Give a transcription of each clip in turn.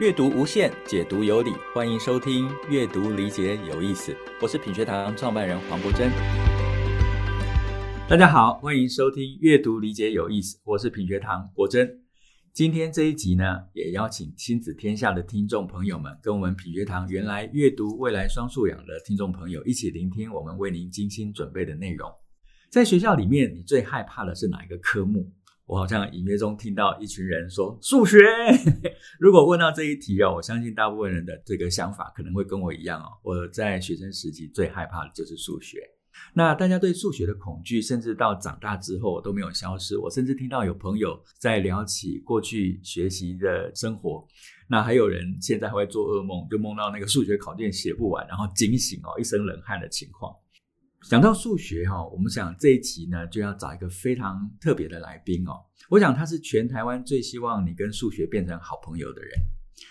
阅读无限，解读有理，欢迎收听《阅读理解有意思》。我是品学堂创办人黄国珍。大家好，欢迎收听《阅读理解有意思》，我是品学堂国珍。今天这一集呢，也邀请亲子天下的听众朋友们，跟我们品学堂原来阅读未来双素养的听众朋友一起聆听我们为您精心准备的内容。在学校里面，你最害怕的是哪一个科目？我好像隐约中听到一群人说数学。如果问到这一题哦，我相信大部分人的这个想法可能会跟我一样哦。我在学生时期最害怕的就是数学。那大家对数学的恐惧，甚至到长大之后都没有消失。我甚至听到有朋友在聊起过去学习的生活，那还有人现在还会做噩梦，就梦到那个数学考卷写不完，然后惊醒哦，一身冷汗的情况。讲到数学哈，我们想这一集呢就要找一个非常特别的来宾哦。我想他是全台湾最希望你跟数学变成好朋友的人。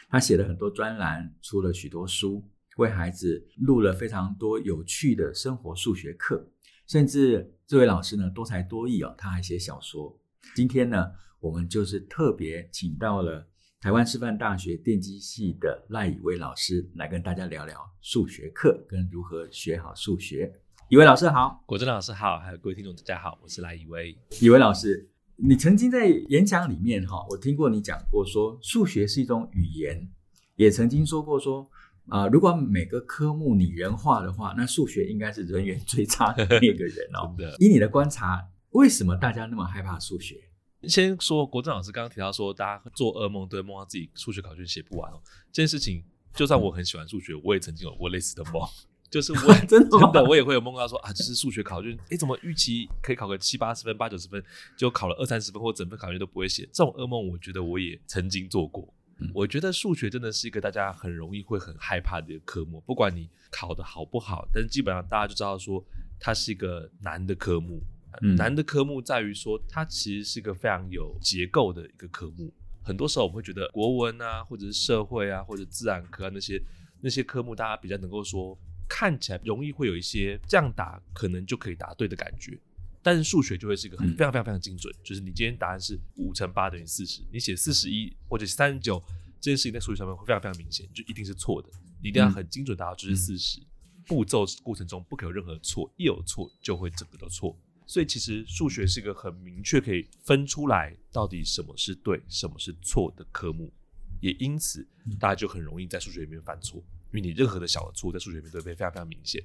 他写了很多专栏，出了许多书，为孩子录了非常多有趣的生活数学课。甚至这位老师呢多才多艺哦，他还写小说。今天呢，我们就是特别请到了台湾师范大学电机系的赖以威老师来跟大家聊聊数学课跟如何学好数学。以威老师好，国珍老师好，还有各位听众大家好，我是赖以威。以威老师，你曾经在演讲里面哈，我听过你讲过说，数学是一种语言，也曾经说过说啊、呃，如果每个科目拟人化的话，那数学应该是人缘最差的那个人哦。真的，以你的观察，为什么大家那么害怕数学？先说国珍老师刚刚提到说，大家做噩梦都会梦到自己数学考卷写不完哦。这件事情，就算我很喜欢数学，我也曾经有过类似的梦。就是我 真的真的我也会有梦到说啊，就是数学考卷，哎，怎么预期可以考个七八十分、八九十分，就考了二三十分或整份考卷都不会写，这种噩梦，我觉得我也曾经做过。嗯、我觉得数学真的是一个大家很容易会很害怕的一个科目，不管你考得好不好，但是基本上大家就知道说它是一个难的科目。嗯、难的科目在于说它其实是一个非常有结构的一个科目。很多时候我们会觉得国文啊，或者是社会啊，或者自然科啊那些那些科目，大家比较能够说。看起来容易会有一些这样答可能就可以答对的感觉，但是数学就会是一个很非常非常非常精准，嗯、就是你今天答案是五乘八等于四十，你写四十一或者三十九，这件事情在数学上面会非常非常明显，就一定是错的，你一定要很精准答到就是四十、嗯，步骤过程中不可有任何错，一有错就会整个都错，所以其实数学是一个很明确可以分出来到底什么是对，什么是错的科目，也因此大家就很容易在数学里面犯错。因为你任何的小的错在数学里面都会非常非常明显，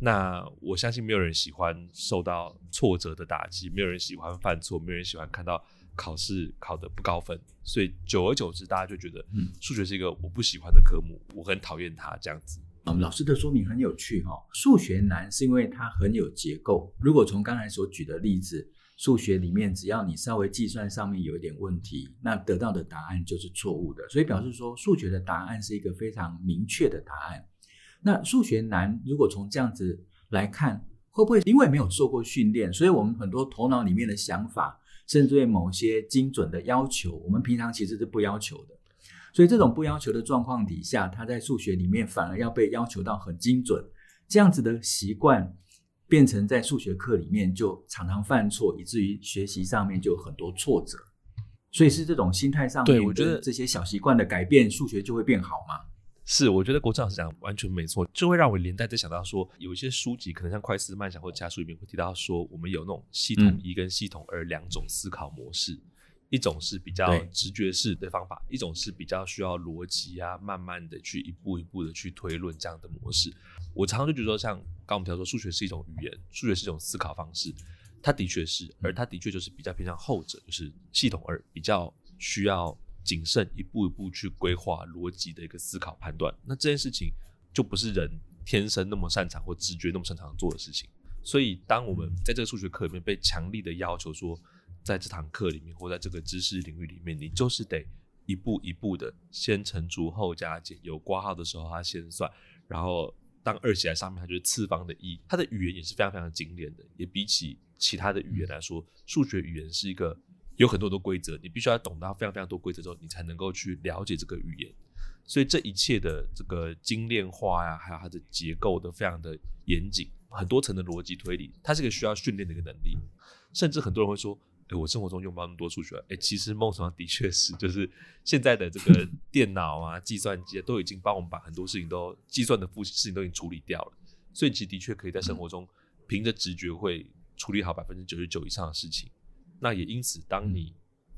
那我相信没有人喜欢受到挫折的打击，没有人喜欢犯错，没有人喜欢看到考试考得不高分，所以久而久之，大家就觉得，嗯，数学是一个我不喜欢的科目，我很讨厌它这样子。嗯，老师的说明很有趣哈，数学难是因为它很有结构。如果从刚才所举的例子。数学里面，只要你稍微计算上面有一点问题，那得到的答案就是错误的。所以表示说，数学的答案是一个非常明确的答案。那数学难，如果从这样子来看，会不会因为没有受过训练，所以我们很多头脑里面的想法，甚至对某些精准的要求，我们平常其实是不要求的。所以这种不要求的状况底下，它在数学里面反而要被要求到很精准，这样子的习惯。变成在数学课里面就常常犯错，以至于学习上面就有很多挫折。所以是这种心态上面，对，我觉得这些小习惯的改变，数学就会变好吗？是，我觉得国珍老师讲完全没错，就会让我连带在想到说，有一些书籍可能像快思慢想或其他书里面会提到说，我们有那种系统一跟系统二两种思考模式。嗯一种是比较直觉式的方法，一种是比较需要逻辑啊，慢慢的去一步一步的去推论这样的模式。我常常就觉得说，像刚刚我们提到说，数学是一种语言，数学是一种思考方式，它的确是，而它的确就是比较偏向后者，就是系统二，比较需要谨慎一步一步去规划逻辑的一个思考判断。那这件事情就不是人天生那么擅长或直觉那么擅长做的事情。所以当我们在这个数学课里面被强力的要求说，在这堂课里面，或在这个知识领域里面，你就是得一步一步的先乘除后加减，有括号的时候它先算，然后当二写在上面，它就是次方的一。它的语言也是非常非常精炼的，也比起其他的语言来说，数学语言是一个有很多的规则，你必须要懂得非常非常多规则之后，你才能够去了解这个语言。所以这一切的这个精炼化呀，还有它的结构都非常的严谨，很多层的逻辑推理，它是一个需要训练的一个能力。甚至很多人会说，哎，我生活中用不到那么多数学，哎，其实梦想的确是，就是现在的这个 电脑啊、计算机都已经帮我们把很多事情都计算的复事情都已经处理掉了，所以其实的确可以在生活中凭着直觉会处理好百分之九十九以上的事情。那也因此，当你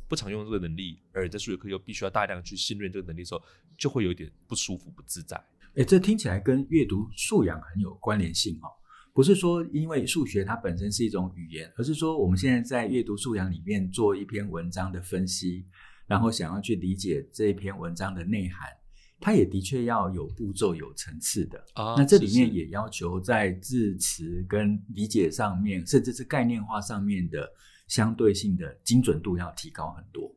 不常用这个能力，而在数学课又必须要大量去信任这个能力的时候，就会有点不舒服、不自在。哎，这听起来跟阅读素养很有关联性哦。不是说因为数学它本身是一种语言，而是说我们现在在阅读素养里面做一篇文章的分析，然后想要去理解这一篇文章的内涵，它也的确要有步骤、有层次的。啊，那这里面也要求在字词跟理解上面，甚至是概念化上面的相对性的精准度要提高很多。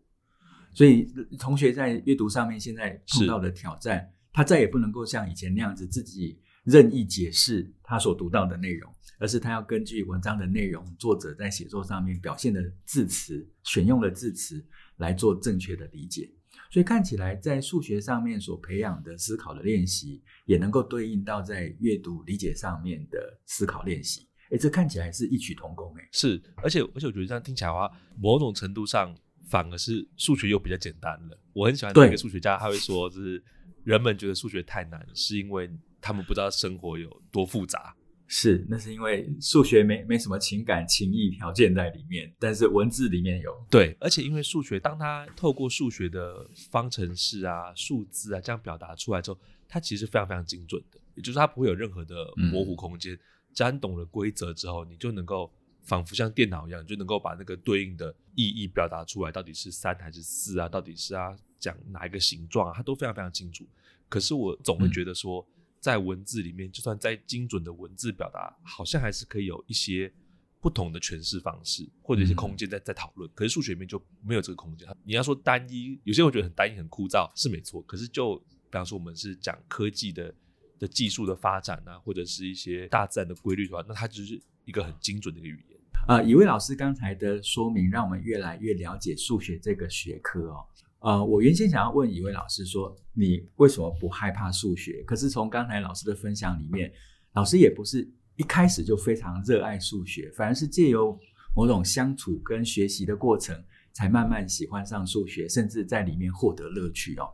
所以同学在阅读上面现在碰到的挑战，他再也不能够像以前那样子自己。任意解释他所读到的内容，而是他要根据文章的内容，作者在写作上面表现的字词、选用的字词来做正确的理解。所以看起来，在数学上面所培养的思考的练习，也能够对应到在阅读理解上面的思考练习。哎，这看起来是异曲同工。哎，是，而且而且我觉得这样听起来的话，某种程度上反而是数学又比较简单了。我很喜欢那个数学家，他会说，就是人们觉得数学太难，是因为。他们不知道生活有多复杂，是，那是因为数学没没什么情感情义条件在里面，但是文字里面有。对，而且因为数学，当它透过数学的方程式啊、数字啊这样表达出来之后，它其实非常非常精准的，也就是它不会有任何的模糊空间。只要你懂了规则之后，你就能够仿佛像电脑一样，就能够把那个对应的意义表达出来，到底是三还是四啊？到底是啊讲哪一个形状啊？它都非常非常清楚。可是我总会觉得说。嗯在文字里面，就算再精准的文字表达，好像还是可以有一些不同的诠释方式，或者一些空间在在讨论。可是数学里面就没有这个空间。你要说单一，有些人会觉得很单一、很枯燥，是没错。可是就比方说，我们是讲科技的的技术的发展啊，或者是一些大自然的规律的话，那它就是一个很精准的一个语言。啊，一位老师刚才的说明，让我们越来越了解数学这个学科哦。呃，我原先想要问一位老师说，你为什么不害怕数学？可是从刚才老师的分享里面，老师也不是一开始就非常热爱数学，反而是借由某种相处跟学习的过程，才慢慢喜欢上数学，甚至在里面获得乐趣哦。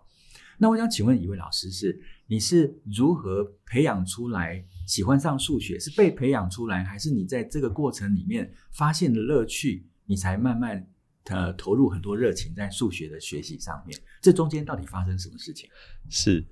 那我想请问一位老师是，你是如何培养出来喜欢上数学？是被培养出来，还是你在这个过程里面发现了乐趣，你才慢慢？呃，投入很多热情在数学的学习上面，这中间到底发生什么事情？是，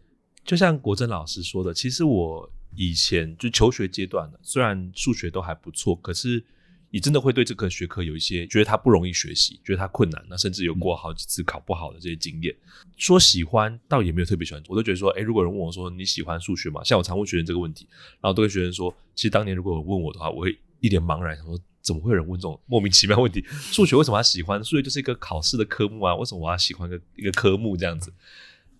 就像国珍老师说的，其实我以前就求学阶段呢，虽然数学都还不错，可是你真的会对这个学科有一些觉得它不容易学习，觉得它困难，那甚至有过好几次考不好的这些经验。嗯、说喜欢，倒也没有特别喜欢，我都觉得说，诶，如果有人问我说你喜欢数学吗？像我常问学生这个问题，然后都会学生说，其实当年如果有问我的话，我会一脸茫然，想说。怎么会有人问这种莫名其妙问题？数学为什么要喜欢？数学就是一个考试的科目啊，为什么我要喜欢一个一个科目这样子？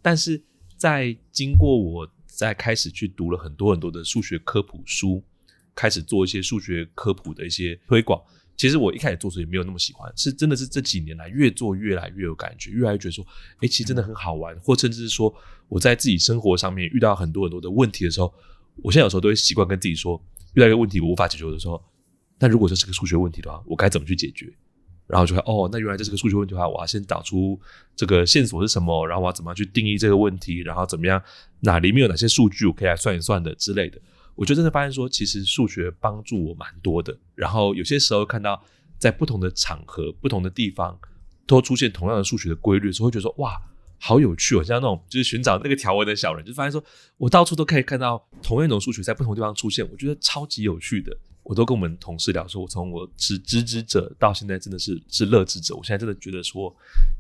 但是在经过我在开始去读了很多很多的数学科普书，开始做一些数学科普的一些推广，其实我一开始做时也没有那么喜欢，是真的是这几年来越做越来越有感觉，越来越觉得说，诶，其实真的很好玩，或甚至是说我在自己生活上面遇到很多很多的问题的时候，我现在有时候都会习惯跟自己说，遇到一个问题我无法解决的时候。那如果这是个数学问题的话，我该怎么去解决？然后就会哦，那原来这是个数学问题的话，我要先找出这个线索是什么，然后我要怎么样去定义这个问题，然后怎么样，哪里面有哪些数据我可以来算一算的之类的。我就真的发现说，其实数学帮助我蛮多的。然后有些时候看到在不同的场合、不同的地方都出现同样的数学的规律时候，会觉得说哇，好有趣哦！像那种就是寻找那个条纹的小人，就发现说我到处都可以看到同样一种数学在不同地方出现，我觉得超级有趣的。我都跟我们同事聊说，我从我是知之者到现在真的是是乐之者。我现在真的觉得说，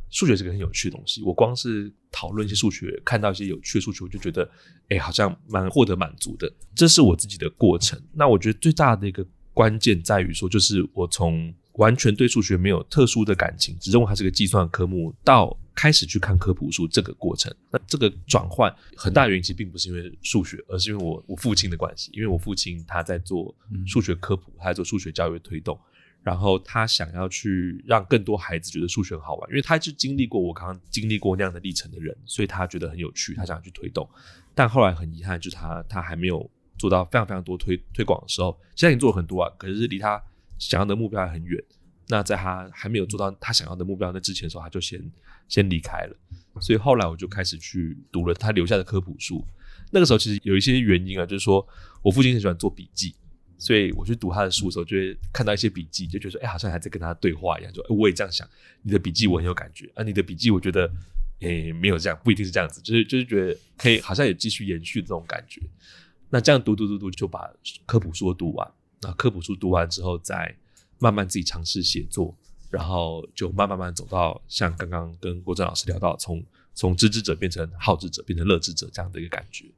数学是个很有趣的东西。我光是讨论一些数学，看到一些有趣的数学，我就觉得，哎，好像蛮获得满足的。这是我自己的过程。那我觉得最大的一个关键在于说，就是我从完全对数学没有特殊的感情，只认为它是个计算科目，到开始去看科普书这个过程，那这个转换很大原因其实并不是因为数学，而是因为我我父亲的关系。因为我父亲他在做数学科普，他在做数学教育的推动，然后他想要去让更多孩子觉得数学很好玩，因为他是经历过我刚刚经历过那样的历程的人，所以他觉得很有趣，他想要去推动。但后来很遗憾，就是他他还没有做到非常非常多推推广的时候，现在已经做了很多啊，可是离他想要的目标还很远。那在他还没有做到他想要的目标那之前的时候，他就先先离开了。所以后来我就开始去读了他留下的科普书。那个时候其实有一些原因啊，就是说我父亲很喜欢做笔记，所以我去读他的书的时候，就会看到一些笔记，就觉得说，哎，好像还在跟他对话一样。说，哎，我也这样想，你的笔记我很有感觉啊，你的笔记我觉得，诶，没有这样，不一定是这样子，就是就是觉得可以，好像也继续延续这种感觉。那这样读读读读，就把科普书读完。那科普书读完之后，再慢慢自己尝试写作，然后就慢慢慢走到像刚刚跟郭正老师聊到，从从知之者变成好之者，变成乐之者这样的一个感觉。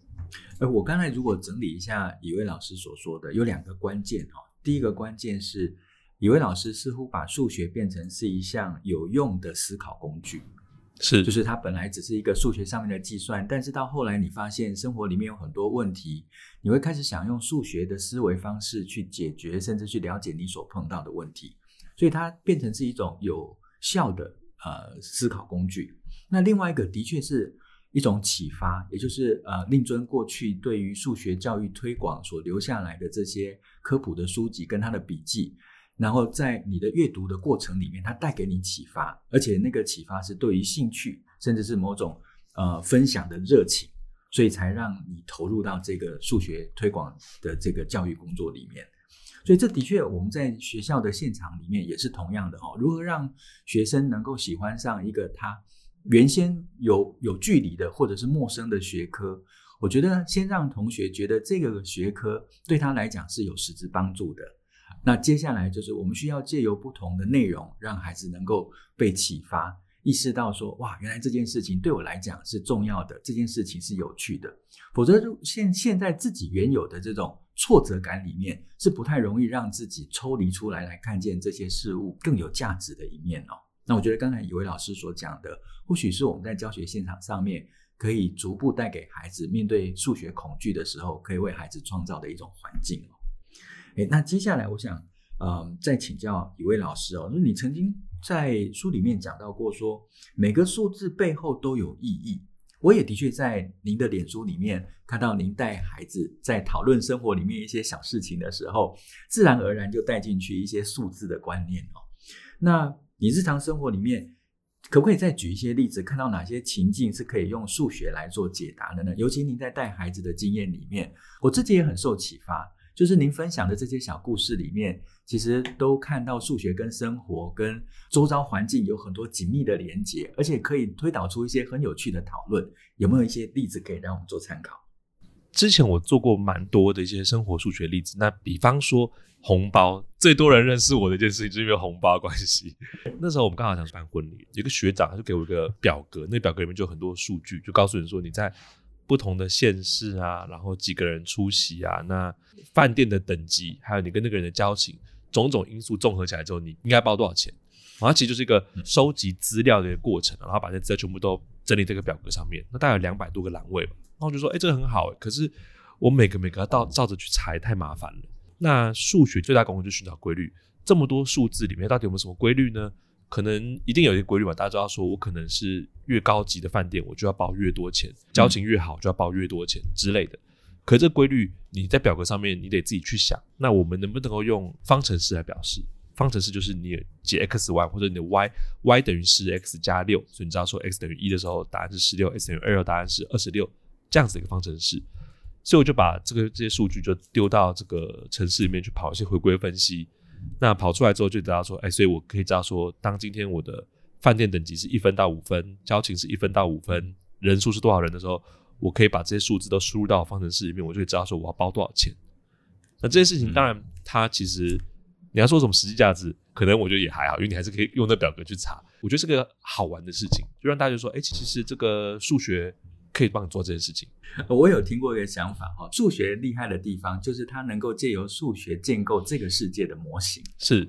呃，我刚才如果整理一下以为老师所说的，有两个关键哦。第一个关键是，以为老师似乎把数学变成是一项有用的思考工具。是，就是它本来只是一个数学上面的计算，但是到后来你发现生活里面有很多问题，你会开始想用数学的思维方式去解决，甚至去了解你所碰到的问题，所以它变成是一种有效的呃思考工具。那另外一个的确是一种启发，也就是呃令尊过去对于数学教育推广所留下来的这些科普的书籍跟他的笔记。然后在你的阅读的过程里面，它带给你启发，而且那个启发是对于兴趣，甚至是某种呃分享的热情，所以才让你投入到这个数学推广的这个教育工作里面。所以这的确我们在学校的现场里面也是同样的哦。如何让学生能够喜欢上一个他原先有有距离的或者是陌生的学科？我觉得先让同学觉得这个学科对他来讲是有实质帮助的。那接下来就是我们需要借由不同的内容，让孩子能够被启发，意识到说，哇，原来这件事情对我来讲是重要的，这件事情是有趣的。否则，就现现在自己原有的这种挫折感里面，是不太容易让自己抽离出来，来看见这些事物更有价值的一面哦。那我觉得刚才以为老师所讲的，或许是我们在教学现场上面可以逐步带给孩子面对数学恐惧的时候，可以为孩子创造的一种环境。诶，那接下来我想，嗯，再请教一位老师哦，就是你曾经在书里面讲到过，说每个数字背后都有意义。我也的确在您的脸书里面看到您带孩子在讨论生活里面一些小事情的时候，自然而然就带进去一些数字的观念哦。那你日常生活里面可不可以再举一些例子，看到哪些情境是可以用数学来做解答的呢？尤其您在带孩子的经验里面，我自己也很受启发。就是您分享的这些小故事里面，其实都看到数学跟生活、跟周遭环境有很多紧密的连接，而且可以推导出一些很有趣的讨论。有没有一些例子可以让我们做参考？之前我做过蛮多的一些生活数学例子，那比方说红包，最多人认识我的一件事情就是因为红包关系。那时候我们刚好想办婚礼，有个学长他就给我一个表格，那表格里面就有很多数据，就告诉你说你在。不同的县市啊，然后几个人出席啊，那饭店的等级，还有你跟那个人的交情，种种因素综合起来之后，你应该包多少钱？然后其实就是一个收集资料的一个过程，然后把这资料全部都整理这个表格上面，那大概有两百多个栏位吧。然后我就说，哎，这个很好，可是我每个每个要照照着去查，太麻烦了。那数学最大功能就是寻找规律，这么多数字里面到底有没有什么规律呢？可能一定有一个规律吧，大家知道说，我可能是越高级的饭店，我就要包越多钱；交情越好，就要包越多钱之类的。可这规律你在表格上面，你得自己去想。那我们能不能够用方程式来表示？方程式就是你解 x y，或者你的 y y 等于十 x 加六，所以你知道说 x 等于一的时候，答案是十六；x 等于二，答案是二十六，这样子的一个方程式。所以我就把这个这些数据就丢到这个程式里面去跑一些回归分析。那跑出来之后就知道说，哎，所以我可以知道说，当今天我的饭店等级是一分到五分，交情是一分到五分，人数是多少人的时候，我可以把这些数字都输入到方程式里面，我就会知道说我要包多少钱。那这些事情当然，它其实你要说什么实际价值，可能我觉得也还好，因为你还是可以用那表格去查。我觉得是个好玩的事情，就让大家说，哎，其实这个数学。可以帮你做这件事情。我有听过一个想法哈，数学厉害的地方就是它能够借由数学建构这个世界的模型。是，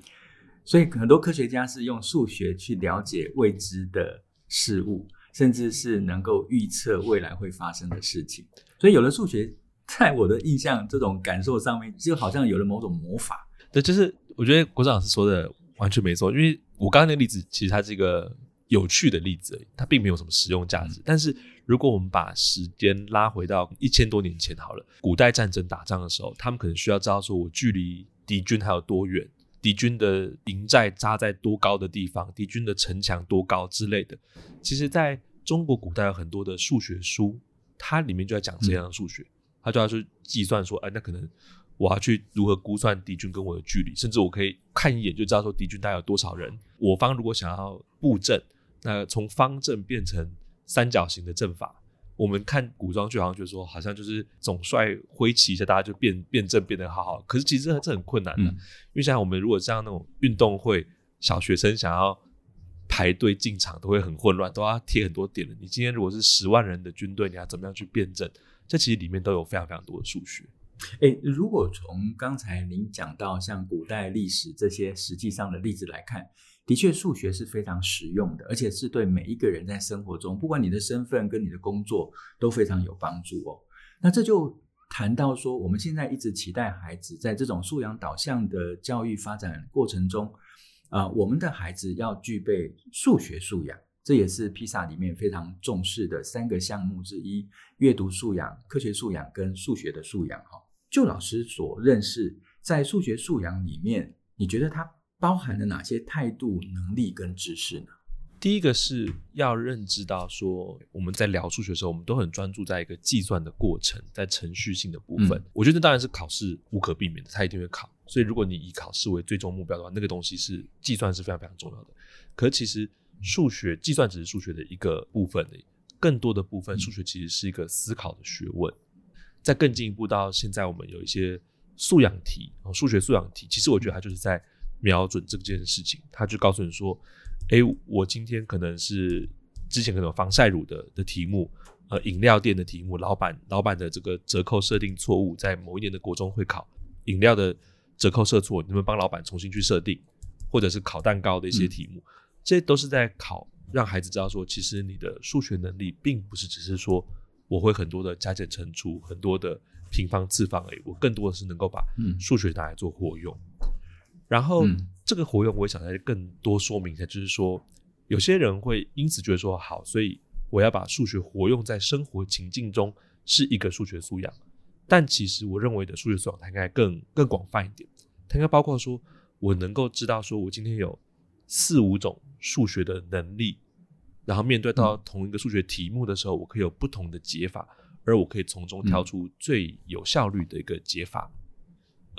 所以很多科学家是用数学去了解未知的事物，甚至是能够预测未来会发生的事情。所以有了数学，在我的印象这种感受上面，就好像有了某种魔法。对，就是我觉得国长老师说的完全没错，因为我刚刚那个例子其实它是一个有趣的例子而已，它并没有什么实用价值，嗯、但是。如果我们把时间拉回到一千多年前好了，古代战争打仗的时候，他们可能需要知道说，我距离敌军还有多远，敌敌军的营寨扎在多高的地方，敌军的城墙多高之类的。其实，在中国古代有很多的数学书，它里面就在讲这样的数学，嗯、它就要去计算说，哎，那可能我要去如何估算敌军跟我的距离，甚至我可以看一眼就知道说敌军大概有多少人。我方如果想要布阵，那从方阵变成三角形的阵法。我们看古装剧，好像就是说，好像就是总帅挥旗一下，大家就变变阵变得好好。可是其实这这很困难的，嗯、因为像我们如果像那种运动会，小学生想要排队进场都会很混乱，都要贴很多点的。你今天如果是十万人的军队，你要怎么样去变阵？这其实里面都有非常非常多的数学。诶，如果从刚才您讲到像古代历史这些实际上的例子来看。的确，数学是非常实用的，而且是对每一个人在生活中，不管你的身份跟你的工作都非常有帮助哦。那这就谈到说，我们现在一直期待孩子在这种素养导向的教育发展过程中，啊、呃，我们的孩子要具备数学素养，这也是披萨里面非常重视的三个项目之一：阅读素养、科学素养跟数学的素养。哈，就老师所认识，在数学素养里面，你觉得他？包含了哪些态度、能力跟知识呢？第一个是要认知到说，我们在聊数学的时候，我们都很专注在一个计算的过程，在程序性的部分。嗯、我觉得当然是考试无可避免的，它一定会考。所以如果你以考试为最终目标的话，那个东西是计算是非常非常重要的。可其实数学计算只是数学的一个部分的，更多的部分数学其实是一个思考的学问。再更进一步到现在，我们有一些素养题，数学素养题，其实我觉得它就是在。瞄准这件事情，他就告诉你说：“哎，我今天可能是之前可能有防晒乳的的题目，呃，饮料店的题目，老板老板的这个折扣设定错误，在某一年的国中会考饮料的折扣设错，你们帮老板重新去设定，或者是烤蛋糕的一些题目，嗯、这都是在考让孩子知道说，其实你的数学能力并不是只是说我会很多的加减乘除，很多的平方次方而已，我更多的是能够把数学拿来做活用。”然后、嗯、这个活用，我也想再更多说明一下，就是说，有些人会因此觉得说好，所以我要把数学活用在生活情境中，是一个数学素养。但其实我认为的数学素养，它应该更更广泛一点，它应该包括说，我能够知道说我今天有四五种数学的能力，然后面对到同一个数学题目的时候，我可以有不同的解法，而我可以从中挑出最有效率的一个解法。嗯，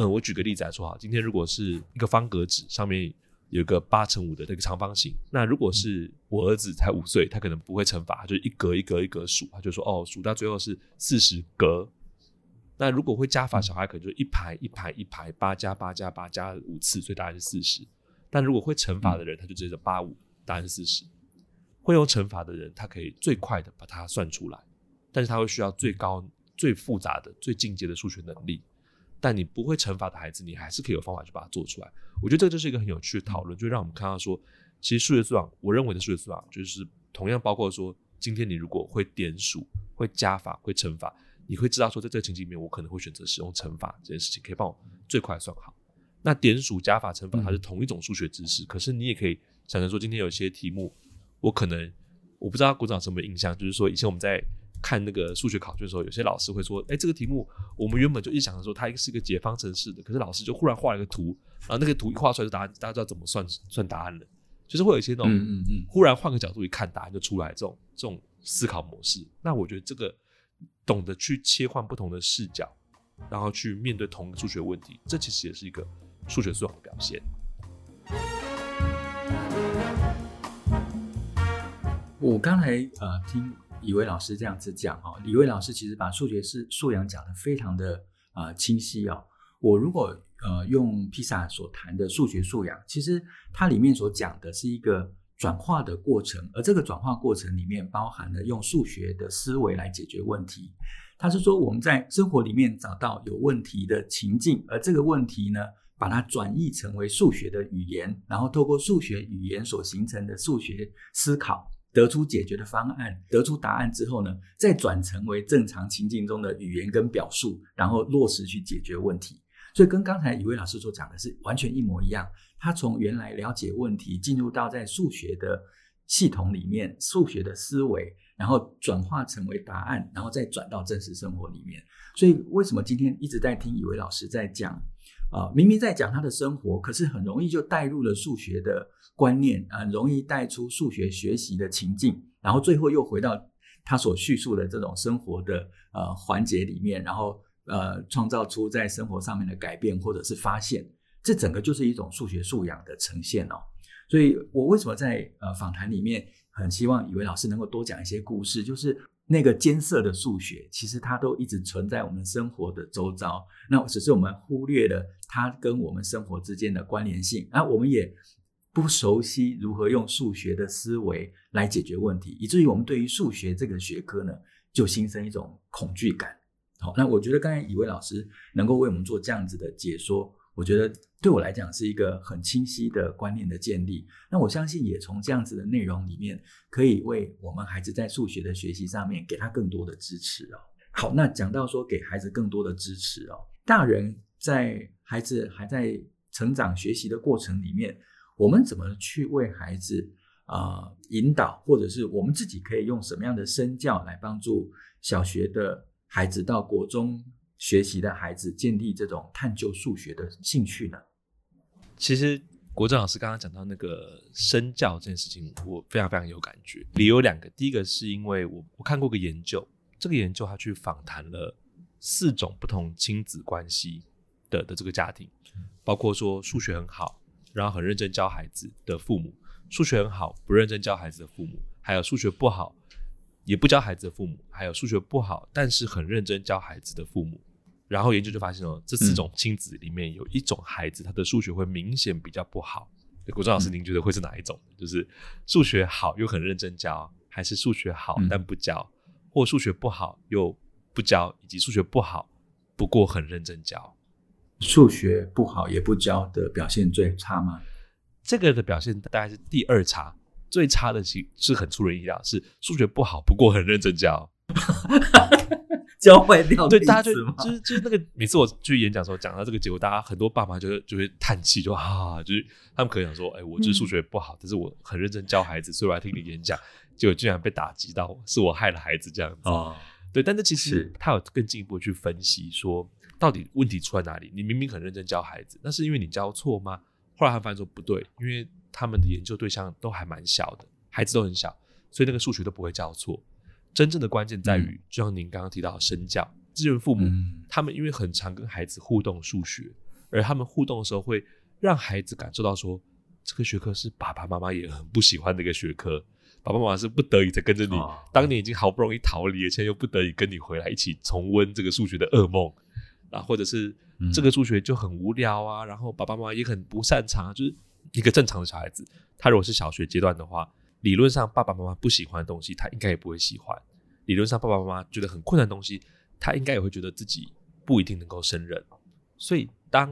我举个例子来说哈，今天如果是一个方格纸上面有一个八乘五的这个长方形，那如果是我儿子才五岁，他可能不会乘法，他就一格一格一格数，他就说哦，数到最后是四十格。那如果会加法，小孩可能就一排一排一排八加八加八加五次，所以答案是四十。但如果会乘法的人，他就直接八五，答案是四十。会用乘法的人，他可以最快的把它算出来，但是他会需要最高、最复杂的、最进阶的数学能力。但你不会乘法的孩子，你还是可以有方法去把它做出来。我觉得这就是一个很有趣的讨论，就让我们看到说，其实数学素养，我认为的数学素养就是同样包括说，今天你如果会点数、会加法、会乘法，你会知道说，在这个情景里面，我可能会选择使用乘法这件事情，可以帮我最快算好。那点数、加法、乘法，它是同一种数学知识，可是你也可以想成说，今天有些题目，我可能我不知道鼓掌什么印象，就是说以前我们在。看那个数学考卷的时候，有些老师会说：“哎，这个题目我们原本就一直想着说它是一个解方程式的，可是老师就忽然画了一个图，然后那个图一画出来就答案，大家知道怎么算算答案了。就是会有一些那种，嗯嗯，忽然换个角度一看，答案就出来这种这种思考模式。那我觉得这个懂得去切换不同的视角，然后去面对同一个数学问题，这其实也是一个数学素养的表现。我刚才呃听。以为老师这样子讲哈，以为老师其实把数学是素养讲得非常的、呃、清晰哦。我如果呃用披萨所谈的数学素养，其实它里面所讲的是一个转化的过程，而这个转化过程里面包含了用数学的思维来解决问题。它是说我们在生活里面找到有问题的情境，而这个问题呢，把它转译成为数学的语言，然后透过数学语言所形成的数学思考。得出解决的方案，得出答案之后呢，再转成为正常情境中的语言跟表述，然后落实去解决问题。所以跟刚才以为老师所讲的是完全一模一样。他从原来了解问题，进入到在数学的系统里面，数学的思维，然后转化成为答案，然后再转到真实生活里面。所以为什么今天一直在听以为老师在讲啊、明明在讲他的生活，可是很容易就带入了数学的观念，很容易带出数学学习的情境，然后最后又回到他所叙述的这种生活的呃环节里面，然后呃创造出在生活上面的改变或者是发现，这整个就是一种数学素养的呈现哦。所以我为什么在呃访谈里面很希望以为老师能够多讲一些故事，就是。那个艰涩的数学，其实它都一直存在我们生活的周遭，那只是我们忽略了它跟我们生活之间的关联性，那我们也不熟悉如何用数学的思维来解决问题，以至于我们对于数学这个学科呢，就心生一种恐惧感。好，那我觉得刚才以为老师能够为我们做这样子的解说。我觉得对我来讲是一个很清晰的观念的建立。那我相信也从这样子的内容里面，可以为我们孩子在数学的学习上面给他更多的支持哦。好，那讲到说给孩子更多的支持哦，大人在孩子还在成长学习的过程里面，我们怎么去为孩子啊、引导，或者是我们自己可以用什么样的身教来帮助小学的孩子到国中？学习的孩子建立这种探究数学的兴趣呢？其实国正老师刚刚讲到那个身教这件事情，我非常非常有感觉。理由两个，第一个是因为我我看过个研究，这个研究他去访谈了四种不同亲子关系的的这个家庭，包括说数学很好，然后很认真教孩子的父母，数学很好不认真教孩子的父母，还有数学不好也不教孩子的父母，还有数学不好但是很认真教孩子的父母。然后研究就发现哦，这四种亲子里面有一种孩子，他的数学会明显比较不好。国璋老师，您觉得会是哪一种？就是数学好又很认真教，还是数学好但不教，或数学不好又不教，以及数学不好不过很认真教？数学不好也不教的表现最差吗？这个的表现大概是第二差，最差的是是很出人意料，是数学不好不过很认真教。教坏掉，对，大家就就是就是那个每次我去演讲的时候讲到这个结果，大家很多爸妈就会就会叹气，就啊，就是他们可能想说，哎、欸，我就是数学不好，嗯、但是我很认真教孩子，所以我来听你演讲，结果竟然被打击到，是我害了孩子这样子。哦，对，但是其实他有更进一步去分析说，到底问题出在哪里？你明明很认真教孩子，那是因为你教错吗？后来他发现说不对，因为他们的研究对象都还蛮小的，孩子都很小，所以那个数学都不会教错。真正的关键在于，嗯、就像您刚刚提到的身教，资源父母、嗯、他们因为很常跟孩子互动数学，而他们互动的时候会让孩子感受到说，这个学科是爸爸妈妈也很不喜欢的一个学科，爸爸妈妈是不得已才跟着你，哦、当年已经好不容易逃离了，现在又不得已跟你回来一起重温这个数学的噩梦啊，或者是这个数学就很无聊啊，然后爸爸妈妈也很不擅长，就是一个正常的小孩子，他如果是小学阶段的话。理论上，爸爸妈妈不喜欢的东西，他应该也不会喜欢；理论上，爸爸妈妈觉得很困难的东西，他应该也会觉得自己不一定能够胜任。所以，当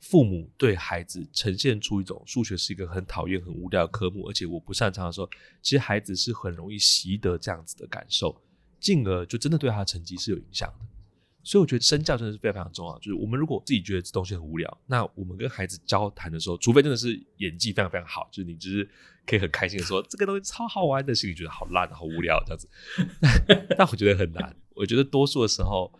父母对孩子呈现出一种数学是一个很讨厌、很无聊的科目，而且我不擅长的时候，其实孩子是很容易习得这样子的感受，进而就真的对他的成绩是有影响的。所以我觉得身教真的是非常非常重要。就是我们如果自己觉得这东西很无聊，那我们跟孩子交谈的时候，除非真的是演技非常非常好，就是你只是可以很开心的说这个东西超好玩的，心里觉得好烂、好无聊这样子。但我觉得很难。我觉得多数的时候，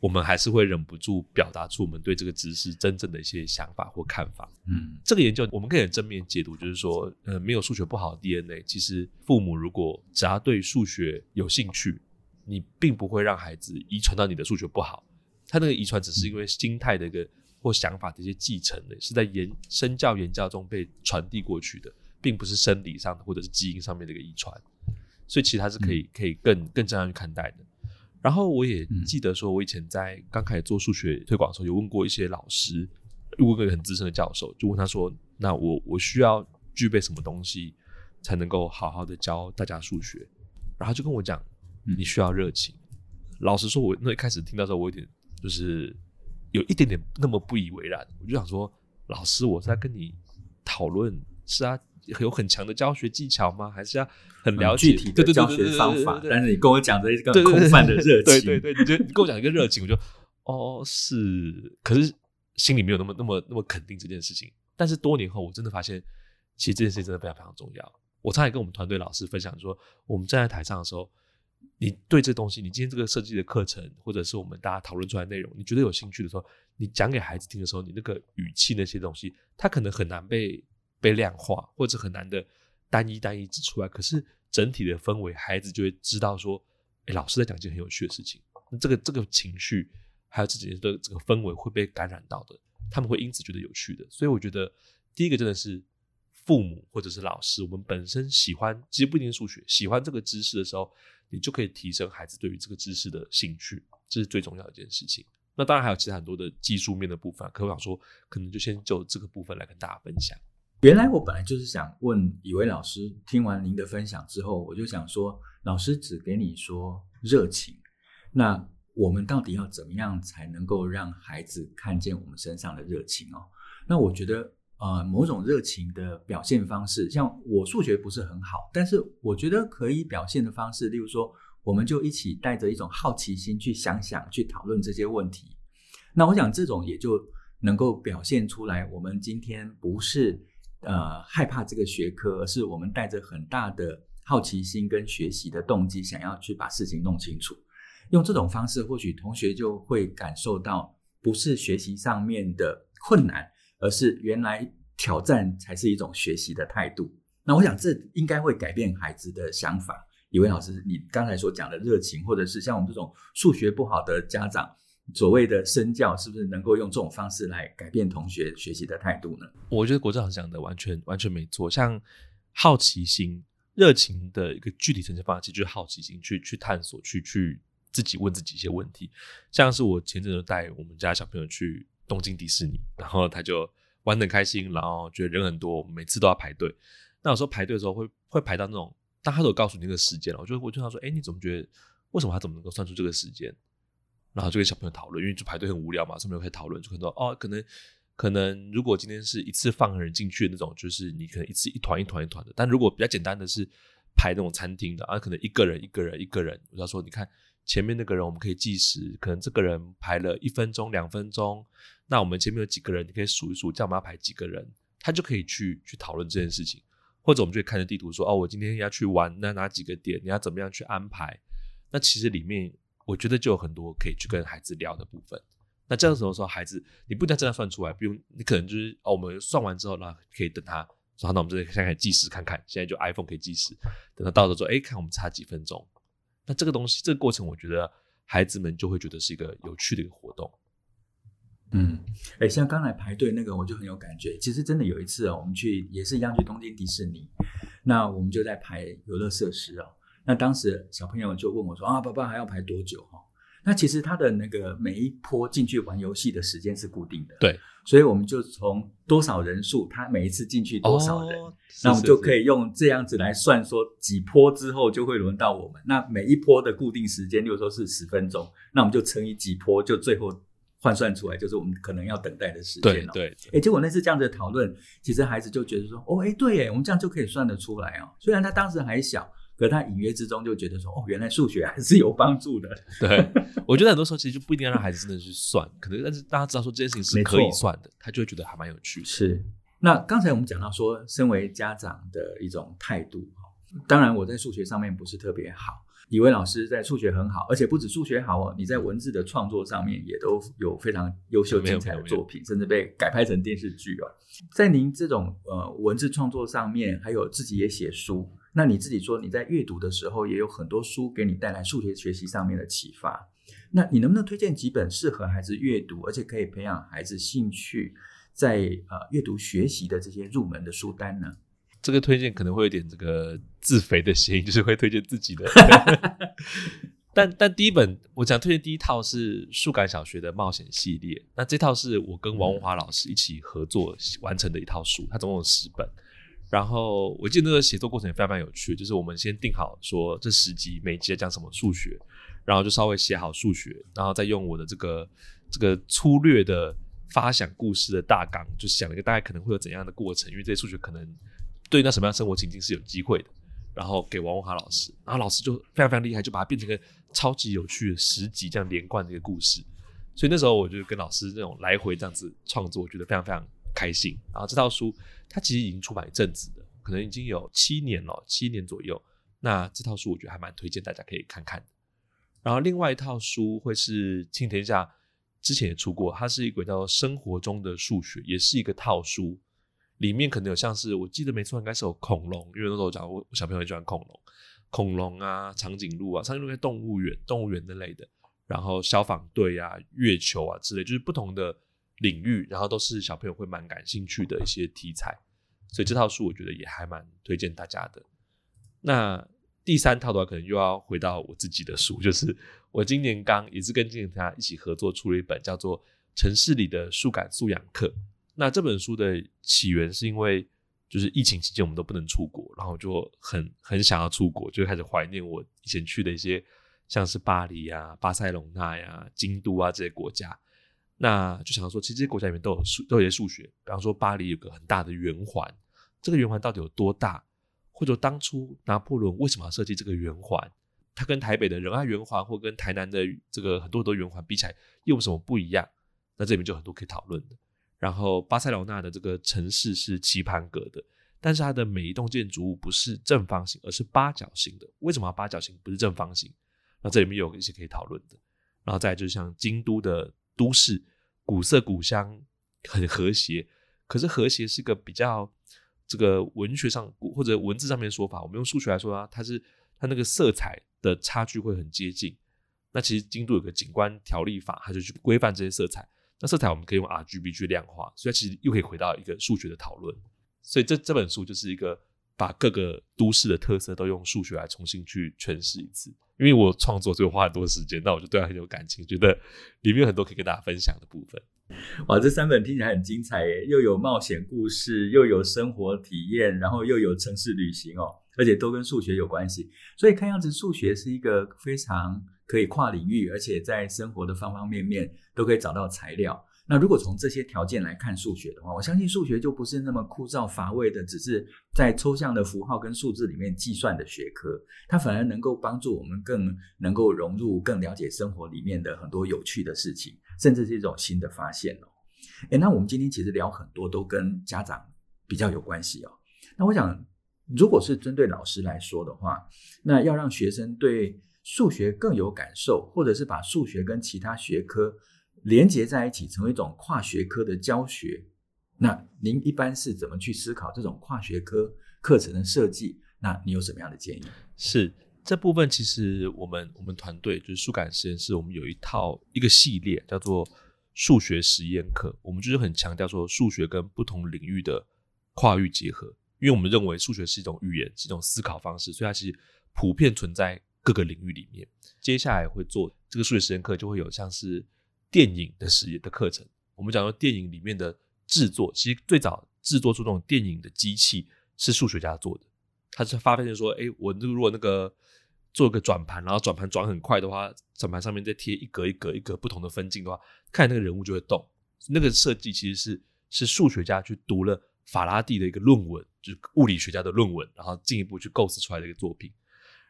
我们还是会忍不住表达出我们对这个知识真正的一些想法或看法。嗯，这个研究我们可以很正面解读，就是说，呃，没有数学不好的 DNA，其实父母如果只要对数学有兴趣。你并不会让孩子遗传到你的数学不好，他那个遗传只是因为心态的一个或想法的一些继承的，是在言身教言教中被传递过去的，并不是生理上的或者是基因上面的一个遗传，所以其实他是可以可以更更正向去看待的。然后我也记得说，我以前在刚开始做数学推广的时候，有问过一些老师，问过一个很资深的教授，就问他说：“那我我需要具备什么东西才能够好好的教大家数学？”然后就跟我讲。你需要热情。老实说，我那一开始听到时候，我有点就是有一点点那么不以为然。我就想说，老师，我是在跟你讨论，是啊，有很强的教学技巧吗？还是要很了解、嗯、具体的教学方法？但是你跟我讲的一个空泛的热情，对对对，你就你跟我讲一个热情，我就哦是，可是心里没有那么那么那么肯定这件事情。但是多年后，我真的发现，其实这件事情真的非常非常重要。我常常跟我们团队老师分享说，我们站在台上的时候。你对这东西，你今天这个设计的课程，或者是我们大家讨论出来内容，你觉得有兴趣的时候，你讲给孩子听的时候，你那个语气那些东西，他可能很难被被量化，或者很难的单一单一指出来。可是整体的氛围，孩子就会知道说，老师在讲一件很有趣的事情。那这个这个情绪，还有自己的这个氛围会被感染到的，他们会因此觉得有趣的。所以我觉得第一个真的是。父母或者是老师，我们本身喜欢，其实不一定数学，喜欢这个知识的时候，你就可以提升孩子对于这个知识的兴趣，这是最重要的一件事情。那当然还有其他很多的技术面的部分，可我想说，可能就先就这个部分来跟大家分享。原来我本来就是想问以为老师，听完您的分享之后，我就想说，老师只给你说热情，那我们到底要怎么样才能够让孩子看见我们身上的热情哦？那我觉得。呃，某种热情的表现方式，像我数学不是很好，但是我觉得可以表现的方式，例如说，我们就一起带着一种好奇心去想想，去讨论这些问题。那我想这种也就能够表现出来，我们今天不是呃害怕这个学科，而是我们带着很大的好奇心跟学习的动机，想要去把事情弄清楚。用这种方式，或许同学就会感受到，不是学习上面的困难。而是原来挑战才是一种学习的态度。那我想这应该会改变孩子的想法。以为老师，你刚才所讲的热情，或者是像我们这种数学不好的家长，所谓的身教，是不是能够用这种方式来改变同学学习的态度呢？我觉得国正老师讲的完全完全没错。像好奇心、热情的一个具体呈现方式，其实就是好奇心，去去探索，去去自己问自己一些问题。像是我前阵子带我们家小朋友去。东京迪士尼，然后他就玩得很开心，然后觉得人很多，每次都要排队。那有时候排队的时候会会排到那种，但他都有告诉你那个时间了，我就我就想说，哎，你怎么觉得为什么他怎么能够算出这个时间？然后就跟小朋友讨论，因为就排队很无聊嘛，小朋友可以讨论，就很多哦，可能可能如果今天是一次放人进去的那种，就是你可能一次一团一团一团的，但如果比较简单的是排那种餐厅的啊，可能一个人一个人一个人，我就说你看。前面那个人我们可以计时，可能这个人排了一分钟、两分钟，那我们前面有几个人，你可以数一数，这样我们要排几个人，他就可以去去讨论这件事情。或者我们就可以看着地图说，哦，我今天要去玩那哪几个点，你要怎么样去安排？那其实里面我觉得就有很多可以去跟孩子聊的部分。那这样时候说，孩子你不一定真的算出来，不用，你可能就是哦，我们算完之后呢，可以等他说，那我们这里现在计时看看，现在就 iPhone 可以计时，等他到的时候，哎，看我们差几分钟。那这个东西，这个过程，我觉得孩子们就会觉得是一个有趣的一个活动。嗯，哎，像刚才排队那个，我就很有感觉。其实真的有一次哦，我们去也是一样去东京迪士尼，那我们就在排游乐设施哦。那当时小朋友就问我说：“啊，爸爸还要排多久？”哈。那其实他的那个每一波进去玩游戏的时间是固定的，对，所以我们就从多少人数，他每一次进去多少人，哦、那我们就可以用这样子来算，说几波之后就会轮到我们。那每一波的固定时间，例如说是十分钟，那我们就乘以几波，就最后换算出来就是我们可能要等待的时间了。对对，哎，结果那次这样子的讨论，其实孩子就觉得说，哦，哎，对耶，我们这样就可以算得出来哦。虽然他当时还小。可他隐约之中就觉得说，哦，原来数学还是有帮助的。对，我觉得很多时候其实就不一定要让孩子真的去算，可能但是大家知道说这件事情是可以算的，他就会觉得还蛮有趣。是。那刚才我们讲到说，身为家长的一种态度，当然我在数学上面不是特别好，以为老师在数学很好，而且不止数学好哦，你在文字的创作上面也都有非常优秀精彩的作品，甚至被改拍成电视剧哦。在您这种呃文字创作上面，还有自己也写书。那你自己说，你在阅读的时候也有很多书给你带来数学学习上面的启发。那你能不能推荐几本适合孩子阅读，而且可以培养孩子兴趣在呃阅读学习的这些入门的书单呢？这个推荐可能会有点这个自肥的嫌疑，就是会推荐自己的。但但第一本我想推荐第一套是树感小学的冒险系列，那这套是我跟王文华老师一起合作完成的一套书，它总共有十本。然后我记得那个写作过程也非常非常有趣，就是我们先定好说这十集每集要讲什么数学，然后就稍微写好数学，然后再用我的这个这个粗略的发想故事的大纲，就想了一个大概可能会有怎样的过程，因为这些数学可能对应到什么样的生活情境是有机会的，然后给王文华老师，然后老师就非常非常厉害，就把它变成一个超级有趣的十集这样连贯的一个故事，所以那时候我就跟老师这种来回这样子创作，我觉得非常非常开心。然后这套书。它其实已经出版一阵子了，可能已经有七年了，七年左右。那这套书我觉得还蛮推荐大家可以看看的。然后另外一套书会是亲天下之前也出过，它是一个叫《生活中的数学》，也是一个套书，里面可能有像是我记得没错，应该是有恐龙，因为那时候我讲我小朋友喜欢恐龙，恐龙啊、长颈鹿啊、长颈鹿在动物园、动物园那类的，然后消防队啊、月球啊之类，就是不同的领域，然后都是小朋友会蛮感兴趣的一些题材，所以这套书我觉得也还蛮推荐大家的。那第三套的话，可能又要回到我自己的书，就是我今年刚也是跟亲天下一起合作出了一本叫做《城市里的树感素养课》。那这本书的起源是因为就是疫情期间我们都不能出国，然后就很很想要出国，就开始怀念我以前去的一些像是巴黎呀、巴塞隆纳呀、京都啊这些国家。那就想说，其实这些国家里面都有数，都有些数学。比方说巴黎有个很大的圆环，这个圆环到底有多大？或者当初拿破仑为什么要设计这个圆环？它跟台北的仁爱圆环或跟台南的这个很多很多圆环比起来，又有什么不一样？那这里面就很多可以讨论的。然后巴塞罗那的这个城市是棋盘格的，但是它的每一栋建筑物不是正方形，而是八角形的。为什么八角形不是正方形？那这里面有一些可以讨论的。然后再就是像京都的都市，古色古香，很和谐。可是和谐是个比较。这个文学上或者文字上面的说法，我们用数学来说啊，它是它那个色彩的差距会很接近。那其实京都有个景观条例法，它就去规范这些色彩。那色彩我们可以用 RGB 去量化，所以它其实又可以回到一个数学的讨论。所以这这本书就是一个把各个都市的特色都用数学来重新去诠释一次。因为我创作，所以我花很多时间，那我就对它很有感情，觉得里面有很多可以跟大家分享的部分。哇，这三本听起来很精彩耶，又有冒险故事，又有生活体验，然后又有城市旅行哦，而且都跟数学有关系。所以看样子数学是一个非常可以跨领域，而且在生活的方方面面都可以找到材料。那如果从这些条件来看数学的话，我相信数学就不是那么枯燥乏味的，只是在抽象的符号跟数字里面计算的学科，它反而能够帮助我们更能够融入、更了解生活里面的很多有趣的事情，甚至是一种新的发现哦。诶，那我们今天其实聊很多都跟家长比较有关系哦。那我想，如果是针对老师来说的话，那要让学生对数学更有感受，或者是把数学跟其他学科连接在一起，成为一种跨学科的教学。那您一般是怎么去思考这种跨学科课程的设计？那你有什么样的建议？是这部分，其实我们我们团队就是数感实验室，我们有一套一个系列叫做数学实验课。我们就是很强调说，数学跟不同领域的跨域结合，因为我们认为数学是一种语言，是一种思考方式，所以它其实普遍存在各个领域里面。接下来会做这个数学实验课，就会有像是。电影的实验的课程，我们讲说电影里面的制作，其实最早制作出这种电影的机器是数学家做的。他是发现说，哎，我如果那个做个转盘，然后转盘转很快的话，转盘上面再贴一格一格一格不同的分镜的话，看那个人物就会动。那个设计其实是是数学家去读了法拉第的一个论文，就是物理学家的论文，然后进一步去构思出来的一个作品。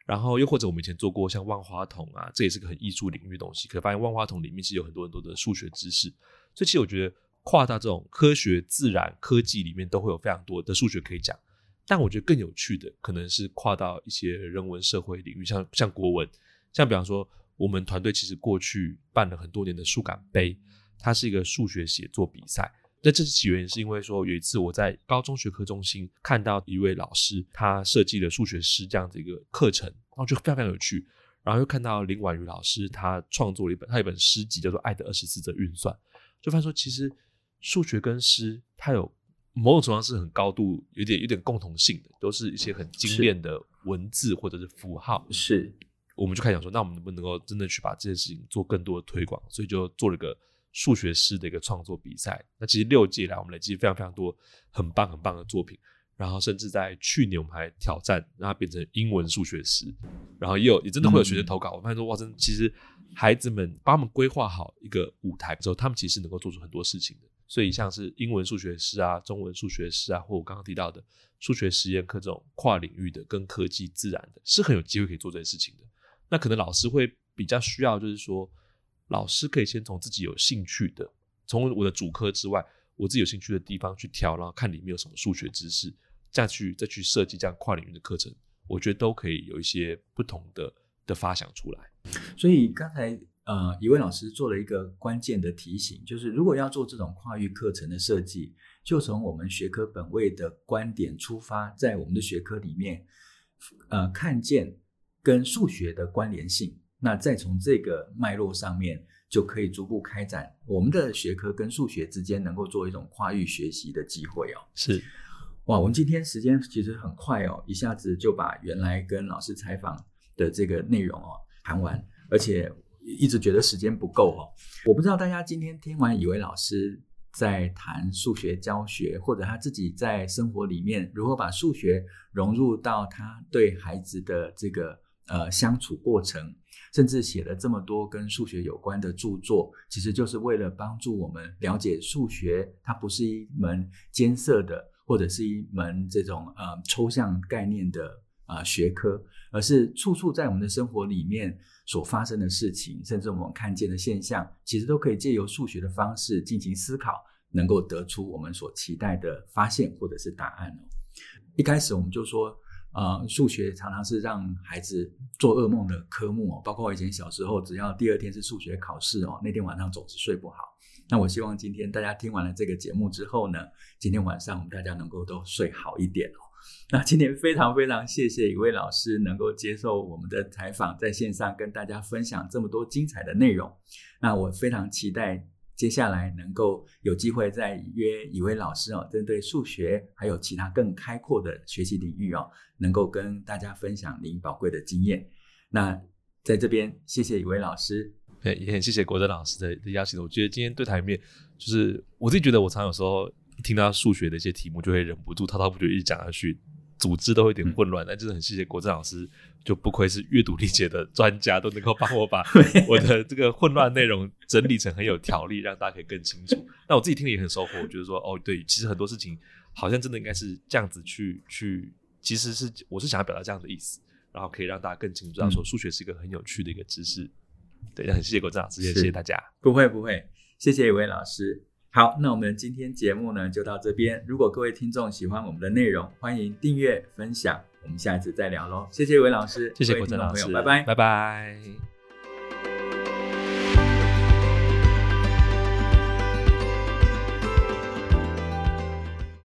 然后又或者我们以前做过像万花筒啊，这也是个很艺术领域的东西。可发现万花筒里面其实有很多很多的数学知识，所以其实我觉得跨到这种科学、自然、科技里面都会有非常多的数学可以讲。但我觉得更有趣的可能是跨到一些人文社会领域，像像国文，像比方说我们团队其实过去办了很多年的数感杯，它是一个数学写作比赛。那这是起源，是因为说有一次我在高中学科中心看到一位老师，他设计了数学师这样的一个课程，然后就非常非常有趣。然后又看到林婉瑜老师，他创作了一本他一本诗集，叫做《爱的二十四则运算》，就发现说其实数学跟诗它有某种程度上是很高度有点有点共同性的，都是一些很精炼的文字或者是符号。是，我们就开始想说，那我们能不能够真的去把这件事情做更多的推广？所以就做了个。数学诗的一个创作比赛，那其实六届来我们累积非常非常多很棒很棒的作品，然后甚至在去年我们还挑战让它变成英文数学诗，然后也有也真的会有学生投稿，嗯、我发现说哇，真的其实孩子们帮他们规划好一个舞台之后，他们其实能够做出很多事情的。所以像是英文数学诗啊、中文数学诗啊，或我刚刚提到的数学实验课这种跨领域的、跟科技自然的，是很有机会可以做这些事情的。那可能老师会比较需要，就是说。老师可以先从自己有兴趣的，从我的主科之外，我自己有兴趣的地方去挑，然后看里面有什么数学知识，再去再去设计这样跨领域的课程，我觉得都可以有一些不同的的发想出来。所以刚才呃，一位老师做了一个关键的提醒，就是如果要做这种跨域课程的设计，就从我们学科本位的观点出发，在我们的学科里面，呃，看见跟数学的关联性，那再从这个脉络上面，就可以逐步开展我们的学科跟数学之间能够做一种跨域学习的机会哦。是，哇，我们今天时间其实很快哦，一下子就把原来跟老师采访的这个内容哦谈完，而且。一直觉得时间不够哦，我不知道大家今天听完以为老师在谈数学教学，或者他自己在生活里面如何把数学融入到他对孩子的这个呃相处过程，甚至写了这么多跟数学有关的著作，其实就是为了帮助我们了解数学，它不是一门艰涩的，或者是一门这种呃抽象概念的、呃、学科，而是处处在我们的生活里面。所发生的事情，甚至我们看见的现象，其实都可以借由数学的方式进行思考，能够得出我们所期待的发现或者是答案哦。一开始我们就说，呃，数学常常是让孩子做噩梦的科目哦，包括我以前小时候，只要第二天是数学考试哦，那天晚上总是睡不好。那我希望今天大家听完了这个节目之后呢，今天晚上我们大家能够都睡好一点哦。那今天非常非常谢谢一位老师能够接受我们的采访，在线上跟大家分享这么多精彩的内容。那我非常期待接下来能够有机会再约一位老师哦，针对数学还有其他更开阔的学习领域哦，能够跟大家分享您宝贵的经验。那在这边谢谢一位老师，对，也很谢谢国珍老师的的邀请。我觉得今天对台面就是我自己觉得我常有时候。一听到数学的一些题目，就会忍不住滔滔不绝一直讲下去，组织都会有点混乱。但就是很谢谢国正老师，就不愧是阅读理解的专家，都能够帮我把 我的这个混乱内容整理成很有条理，让大家可以更清楚。那我自己听了也很收获，我觉得说哦，对，其实很多事情好像真的应该是这样子去去，其实是我是想要表达这样的意思，然后可以让大家更清楚知道说数学是一个很有趣的一个知识。对，那很谢谢国正老师，也谢谢大家。不会不会，谢谢一位老师。好，那我们今天节目呢就到这边。如果各位听众喜欢我们的内容，欢迎订阅分享。我们下一次再聊喽。谢谢韦老师，谢谢国珍老师，拜拜，拜拜。